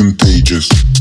Contagious.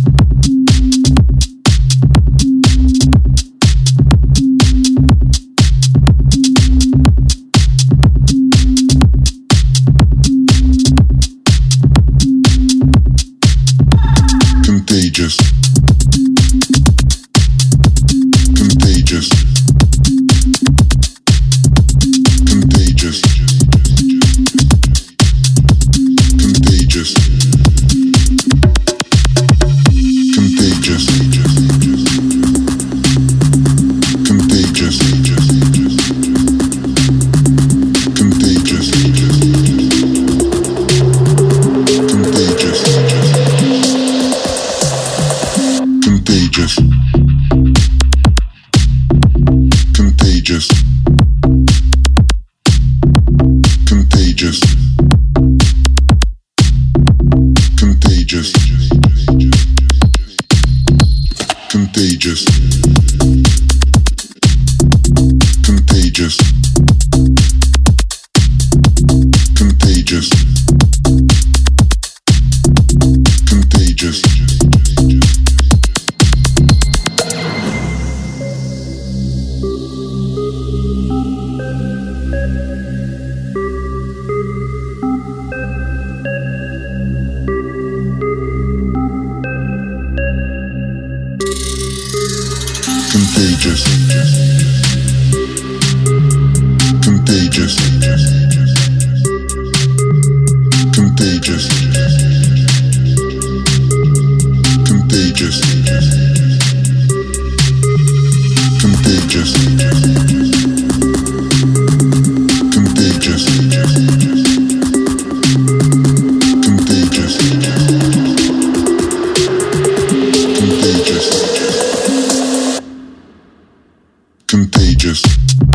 just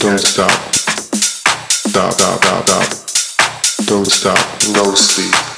Don't stop. Stop, stop, stop. Don't stop. No sleep.